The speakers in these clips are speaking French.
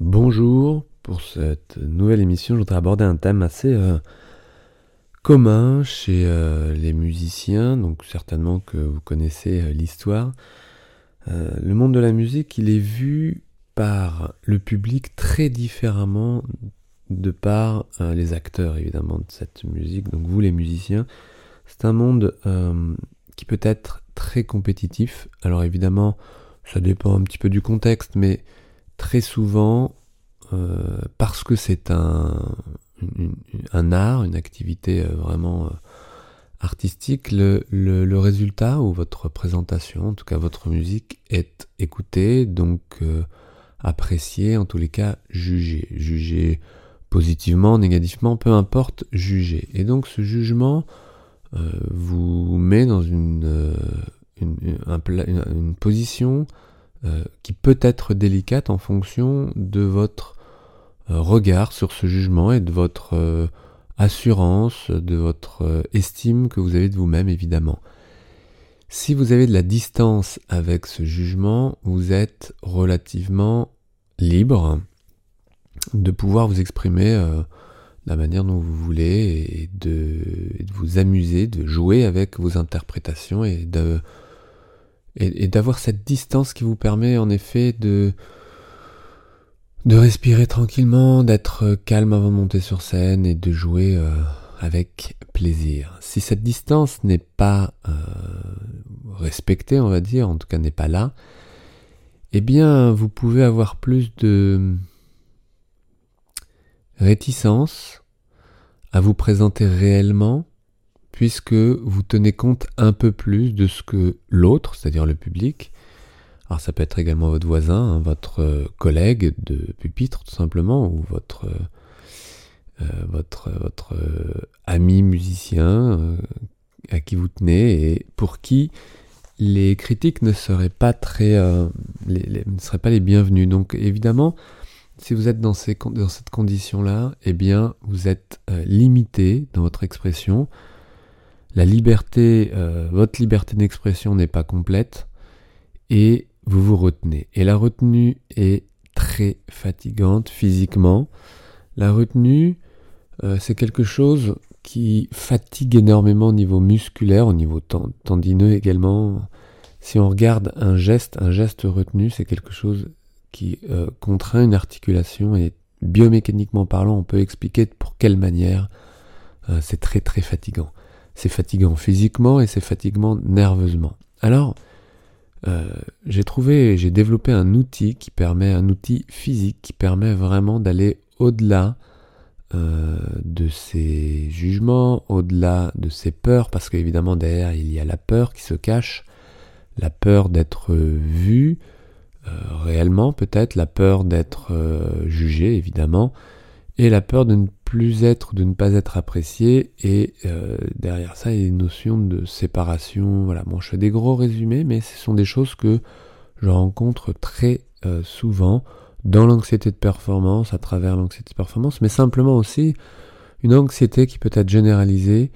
Bonjour, pour cette nouvelle émission, je voudrais aborder un thème assez euh, commun chez euh, les musiciens, donc certainement que vous connaissez euh, l'histoire. le monde de la musique, il est vu par le public très différemment de par les acteurs évidemment de cette musique, donc vous les musiciens. C'est un monde qui peut être très compétitif. Alors évidemment, ça dépend un petit peu du contexte, mais très souvent, euh, parce que c'est un, un art, une activité euh, vraiment euh, artistique, le, le, résultat ou votre présentation, en tout cas votre musique, est écoutée, donc appréciée, en tous les cas jugée. Jugée positivement, négativement, peu importe, jugée. Et donc ce jugement vous met dans une, une position euh, qui peut être délicate en fonction de votre euh, regard sur ce jugement et de votre euh, assurance, de votre estime que vous avez de vous-même évidemment. Si vous avez de la distance avec ce jugement, vous êtes relativement libre de pouvoir vous exprimer de la manière dont vous voulez et de, et de, vous amuser, de jouer avec vos interprétations et de et, d'avoir cette distance qui vous permet en effet de de respirer tranquillement, d'être calme avant de monter sur scène et de jouer euh, avec plaisir. Si cette distance n'est pas euh, respectée, on va dire, en tout cas n'est pas là, eh bien vous pouvez avoir plus de réticence à vous présenter réellement puisque vous tenez compte un peu plus de ce que l'autre, c'est-à-dire le public, alors ça peut être également votre voisin, hein, votre euh, collègue de pupitre tout simplement, ou votre, euh, euh, ami musicien à qui vous tenez et pour qui les critiques ne seraient pas très, ne seraient pas les bienvenues. Donc évidemment, si vous êtes dans, dans cette condition-là, eh bien, vous êtes limité dans votre expression la liberté, euh, votre liberté d'expression n'est pas complète et vous vous retenez. Et la retenue est très fatigante physiquement. La retenue, euh, c'est quelque chose qui fatigue énormément au niveau musculaire, au niveau tendineux également. Si on regarde un geste, un geste retenu, c'est quelque chose qui euh, contraint une articulation et biomécaniquement parlant, on peut expliquer pour quelle manière c'est très très fatigant c'est fatigant physiquement et c'est fatigant nerveusement. Alors, euh, j'ai trouvé, j'ai développé un outil qui permet, un outil physique qui permet vraiment d'aller au-delà euh, de ces jugements, au-delà de ces peurs, parce qu'évidemment derrière il y a la peur qui se cache, la peur d'être vu euh, réellement peut-être, la peur d'être jugé évidemment, et la peur de ne plus être, de ne pas être apprécié, et euh, derrière ça, il y a une notion de séparation. Voilà, bon, je fais des gros résumés, mais ce sont des choses que je rencontre très euh, souvent dans l'anxiété de performance, à travers l'anxiété de performance, mais simplement aussi une anxiété qui peut être généralisée.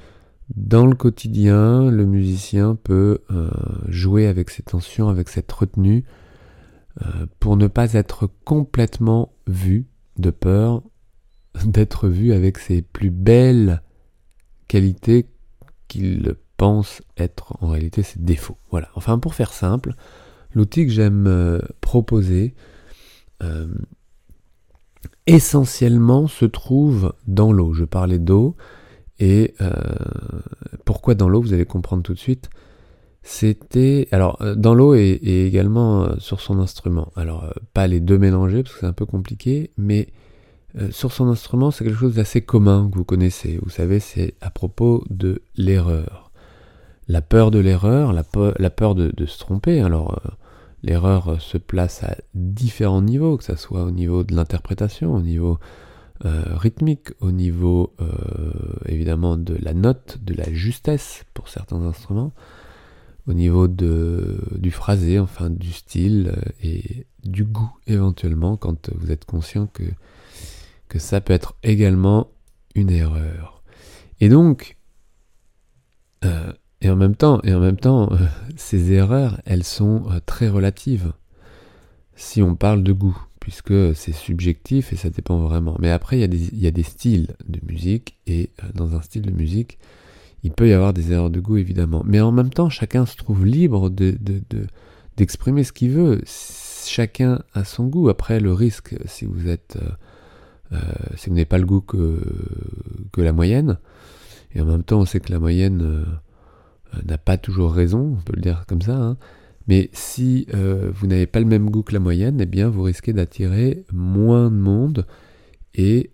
Dans le quotidien, le musicien peut euh, jouer avec ces tensions, avec cette retenue, pour ne pas être complètement vu de peur d'être vu avec ses plus belles qualités qu'il pense être en réalité ses défauts. Voilà. Enfin, pour faire simple, l'outil que j'aime euh, proposer euh, essentiellement se trouve dans l'eau. Je parlais d'eau et euh, pourquoi dans l'eau, vous allez comprendre tout de suite. C'était alors dans l'eau et, également sur son instrument. Alors pas les deux mélangés parce que c'est un peu compliqué, mais euh, sur son instrument, c'est quelque chose d'assez commun que vous connaissez. Vous savez, c'est à propos de l'erreur. La peur de l'erreur, la, peur de, se tromper. Alors, euh, l'erreur euh, se place à différents niveaux, que ce soit au niveau de l'interprétation, au niveau rythmique, au niveau évidemment de la note, de la justesse pour certains instruments, au niveau de, du phrasé, enfin du style et du goût éventuellement quand vous êtes conscient que que ça peut être également une erreur. Et donc, euh, et en même temps, et en même temps, euh, ces erreurs, elles sont euh, très relatives. Si on parle de goût, puisque c'est subjectif et ça dépend vraiment. Mais après, il y, a des, styles de musique, et dans un style de musique, il peut y avoir des erreurs de goût, évidemment. Mais en même temps, chacun se trouve libre de, d'exprimer ce qu'il veut. Chacun a son goût. Après, le risque, si vous êtes... Euh, euh, si vous n'avez pas le goût que, que la moyenne, et en même temps, on sait que la moyenne n'a pas toujours raison, on peut le dire comme ça, hein, mais si euh, vous n'avez pas le même goût que la moyenne, eh bien vous risquez d'attirer moins de monde et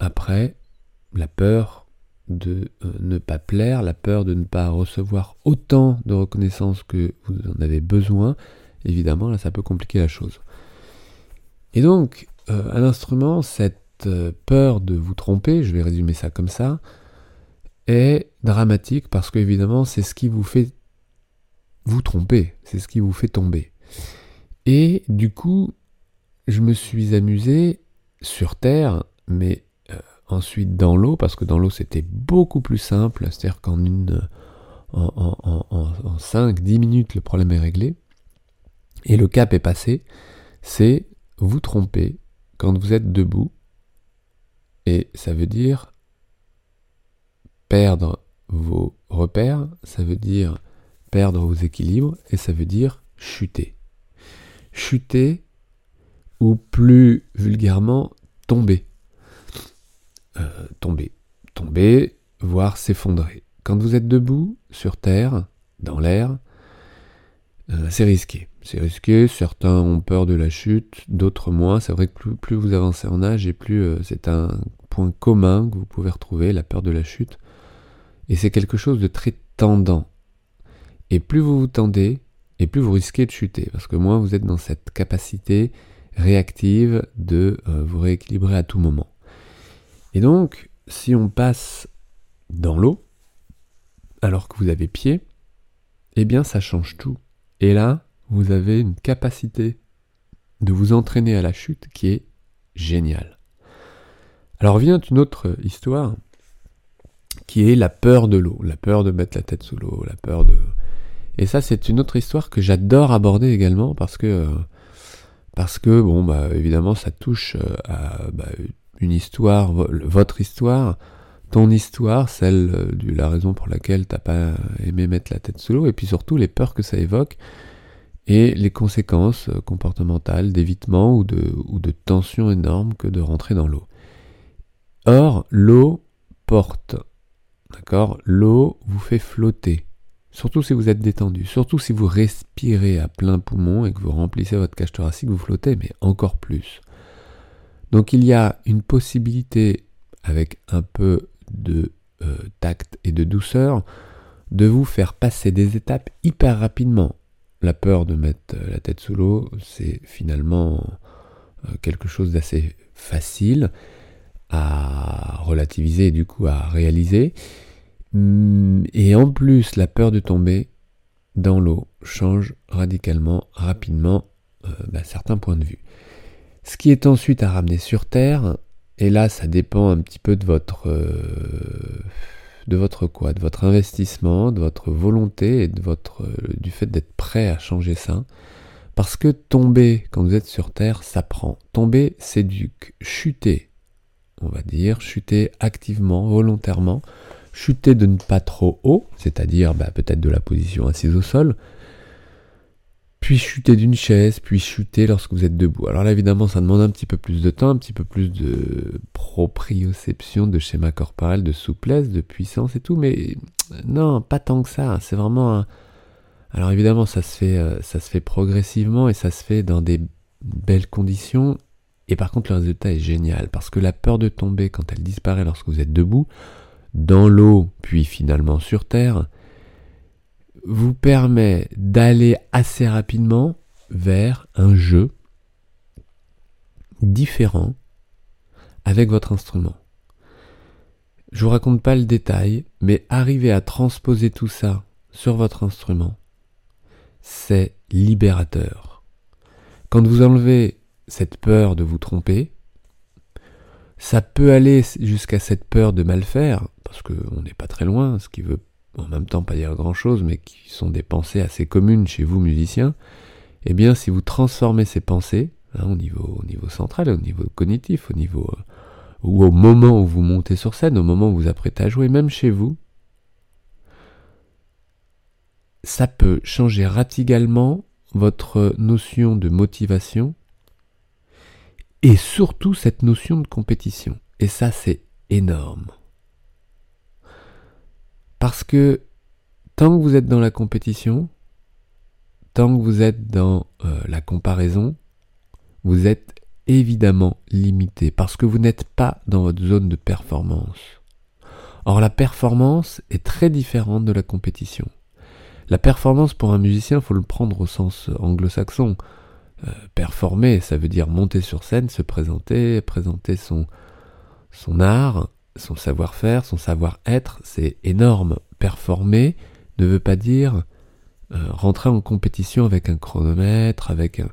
après la peur de euh, ne pas plaire, la peur de ne pas recevoir autant de reconnaissance que vous en avez besoin, évidemment là ça peut compliquer la chose. Et donc euh, à l'instrument, cette peur de vous tromper, je vais résumer ça comme ça, est dramatique parce qu'évidemment c'est ce qui vous fait vous trompez, c'est ce qui vous fait tomber. Et du coup, je me suis amusé sur Terre, mais euh, ensuite dans l'eau, parce que dans l'eau c'était beaucoup plus simple, c'est-à-dire qu'en une en, 5-10 minutes le problème est réglé, et le cap est passé, c'est vous tromper quand vous êtes debout, et ça veut dire perdre vos repères, ça veut dire perdre vos équilibres et ça veut dire chuter. Chuter ou plus vulgairement tomber. Euh, tomber. Tomber, voire s'effondrer. Quand vous êtes debout, sur terre, dans l'air, euh, c'est risqué. C'est risqué, certains ont peur de la chute, d'autres moins. C'est vrai que plus, vous avancez en âge et plus euh, c'est un point commun que vous pouvez retrouver, la peur de la chute. Et c'est quelque chose de très tendant. Et plus vous vous tendez, et plus vous risquez de chuter, parce que moins vous êtes dans cette capacité réactive de euh, vous rééquilibrer à tout moment. Et donc, si on passe dans l'eau, alors que vous avez pied, eh bien ça change tout. Et là, vous avez une capacité de vous entraîner à la chute qui est géniale. Alors vient une autre histoire qui est la peur de l'eau, la peur de mettre la tête sous l'eau, la peur de et ça, c'est une autre histoire que j'adore aborder également parce que, parce que bon, bah, évidemment, ça touche euh, à bah, une histoire, votre histoire, ton histoire, celle de la raison pour laquelle t'as pas aimé mettre la tête sous l'eau, et puis surtout les peurs que ça évoque et les conséquences euh, comportementales d'évitement ou de, ou de tension énorme que de rentrer dans l'eau. Or, l'eau porte, d'accord L'eau vous fait flotter. Surtout si vous êtes détendu, surtout si vous respirez à plein poumon et que vous remplissez votre cage thoracique, vous flottez, mais encore plus. Donc il y a une possibilité, avec un peu de euh, tact et de douceur, de vous faire passer des étapes hyper rapidement. La peur de mettre la tête sous l'eau, c'est finalement euh, quelque chose d'assez facile à relativiser et du coup à réaliser. Mm, et en plus, la peur de tomber dans l'eau change radicalement, rapidement, euh, bah, certains points de vue. Ce qui est ensuite à ramener sur Terre, et là ça dépend un petit peu de votre, euh, de votre quoi, de votre investissement, de votre volonté et de votre, euh, du fait d'être prêt à changer ça. Parce que tomber quand vous êtes sur Terre, ça prend. Tomber, s'éduque. Chuter, on va dire, chuter activement, volontairement, chuter de ne pas trop haut, c'est-à-dire bah, peut-être de la position assise au sol, puis chuter d'une chaise, puis chuter lorsque vous êtes debout. Alors là, évidemment, ça demande un petit peu plus de temps, un petit peu plus de proprioception, de schéma corporel, de souplesse, de puissance et tout, mais non, pas tant que ça. C'est vraiment un... Alors évidemment, ça se fait, euh, ça se fait progressivement et ça se fait dans des belles conditions. Et par contre, le résultat est génial parce que la peur de tomber, quand elle disparaît lorsque vous êtes debout, dans l'eau, puis finalement sur Terre, vous permet d'aller assez rapidement vers un jeu différent avec votre instrument. Je vous raconte pas le détail, mais arriver à transposer tout ça sur votre instrument, c'est libérateur. Quand vous enlevez cette peur de vous tromper, ça peut aller jusqu'à cette peur de mal faire, parce qu'on n'est pas très loin, ce qui veut en même temps pas dire grand-chose, mais qui sont des pensées assez communes chez vous musiciens, eh bien si vous transformez ces pensées, hein, au, niveau, au niveau central, au niveau cognitif, au niveau euh, ou au moment où vous montez sur scène, au moment où vous apprêtez à jouer, même chez vous, ça peut changer radicalement votre notion de motivation et surtout cette notion de compétition. Et ça, c'est énorme. Parce que tant que vous êtes dans la compétition, tant que vous êtes dans euh, la comparaison, vous êtes évidemment limité parce que vous n'êtes pas dans votre zone de performance. Or la performance est très différente de la compétition. La performance pour un musicien, faut le prendre au sens anglo-saxon. Euh, performer, ça veut dire monter sur scène, se présenter, présenter son, son art, son savoir-faire, son savoir-être, c'est énorme. Performer ne veut pas dire euh, rentrer en compétition avec un chronomètre, avec un...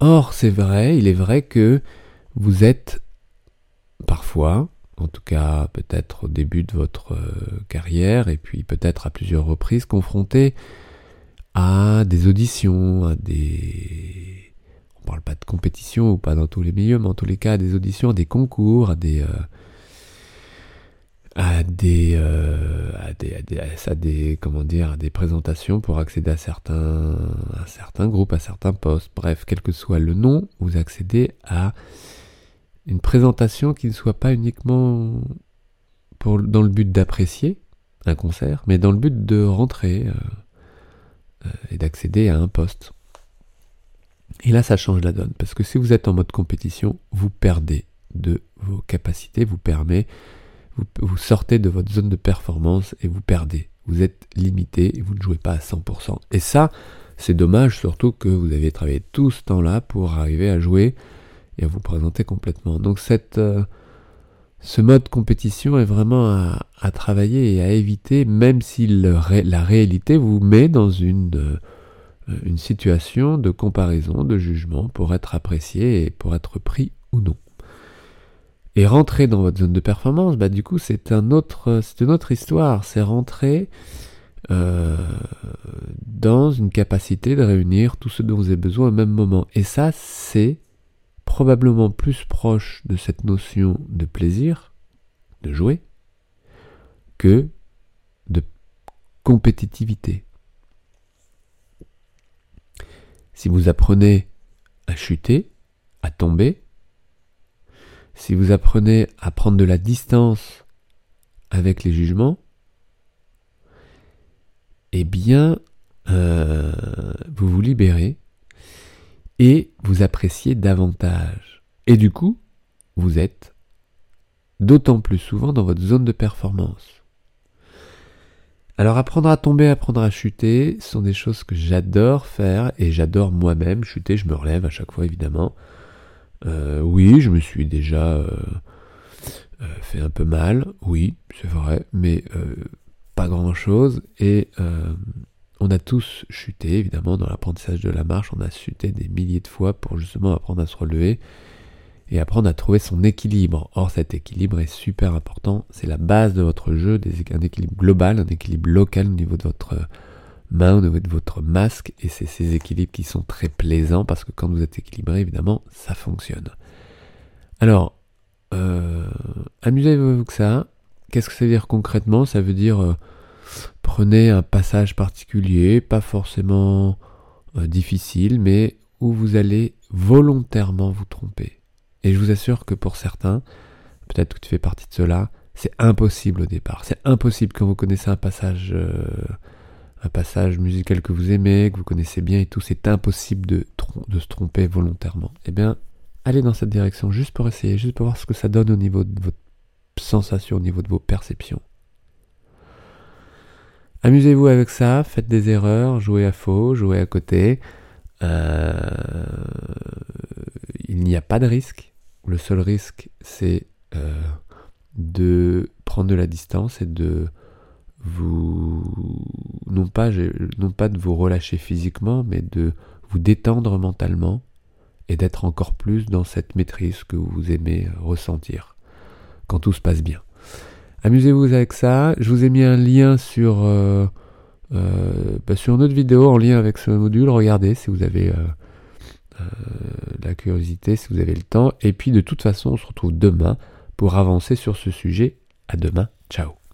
Or, c'est vrai, il est vrai que vous êtes parfois, en tout cas peut-être au début de votre euh, carrière, et puis peut-être à plusieurs reprises, confronté à des auditions, à des... On parle pas de compétition ou pas dans tous les milieux, mais en tous les cas à des auditions, à des concours, à des... Euh, à des, euh, à des, à des, à des, des présentations pour accéder à certains, à certains groupes, à certains postes. Bref, quel que soit le nom, vous accédez à une présentation qui ne soit pas uniquement dans le but d'apprécier un concert, mais dans le but de rentrer euh, euh, et d'accéder à un poste. Et là, ça change la donne, parce que si vous êtes en mode compétition, vous perdez de vos capacités, vous permet vous, sortez de votre zone de performance et vous perdez. Vous êtes limité et vous ne jouez pas à 100%. Et ça, c'est dommage, surtout que vous avez travaillé tout ce temps-là pour arriver à jouer et à vous présenter complètement. Donc euh, ce mode compétition est vraiment à, travailler et à éviter, même si la réalité vous met dans une, euh, une situation de comparaison, de jugement, pour être apprécié et pour être pris ou non. Et rentrer dans votre zone de performance, bah du coup c'est un autre, c'est une autre histoire. C'est rentrer euh, dans une capacité de réunir tout ce dont vous avez besoin au même moment. Et ça, c'est probablement plus proche de cette notion de plaisir, de jouer, que de compétitivité. Si vous apprenez à chuter, à tomber, si vous apprenez à prendre de la distance avec les jugements, eh bien, euh, vous vous libérez et vous appréciez davantage. Et du coup, vous êtes d'autant plus souvent dans votre zone de performance. Alors apprendre à tomber, apprendre à chuter, sont des choses que j'adore faire et j'adore moi-même chuter, je me relève à chaque fois évidemment. Euh, oui, je me suis déjà euh, euh, fait un peu mal, oui, c'est vrai, mais pas grand-chose. Et on a tous chuté, évidemment, dans l'apprentissage de la marche, on a chuté des milliers de fois pour justement apprendre à se relever et apprendre à trouver son équilibre. Or, cet équilibre est super important, c'est la base de votre jeu, un équilibre global, un équilibre local au niveau de votre main au niveau de votre masque et c'est ces équilibres qui sont très plaisants parce que quand vous êtes équilibré évidemment ça fonctionne. Alors euh, amusez-vous que ça. Qu'est-ce que ça veut dire concrètement? Ça veut dire euh, prenez un passage particulier, pas forcément euh, difficile, mais où vous allez volontairement vous tromper. Et je vous assure que pour certains, peut-être que tu fais partie de cela, c'est impossible au départ. C'est impossible quand vous connaissez un passage un passage musical que vous aimez, que vous connaissez bien et tout, c'est impossible de, se tromper volontairement. Eh bien, allez dans cette direction juste pour essayer, juste pour voir ce que ça donne au niveau de votre sensation, au niveau de vos perceptions. Amusez-vous avec ça, faites des erreurs, jouez à faux, jouez à côté. Euh, il n'y a pas de risque. Le seul risque, c'est euh, de prendre de la distance et de vous non pas, de vous relâcher physiquement, mais de vous détendre mentalement et d'être encore plus dans cette maîtrise que vous aimez ressentir quand tout se passe bien. Amusez-vous avec ça. Je vous ai mis un lien sur, euh, euh, bah, sur notre vidéo en lien avec ce module. Regardez si vous avez euh, la curiosité si vous avez le temps. Et puis de toute façon, on se retrouve demain pour avancer sur ce sujet. À demain. Ciao.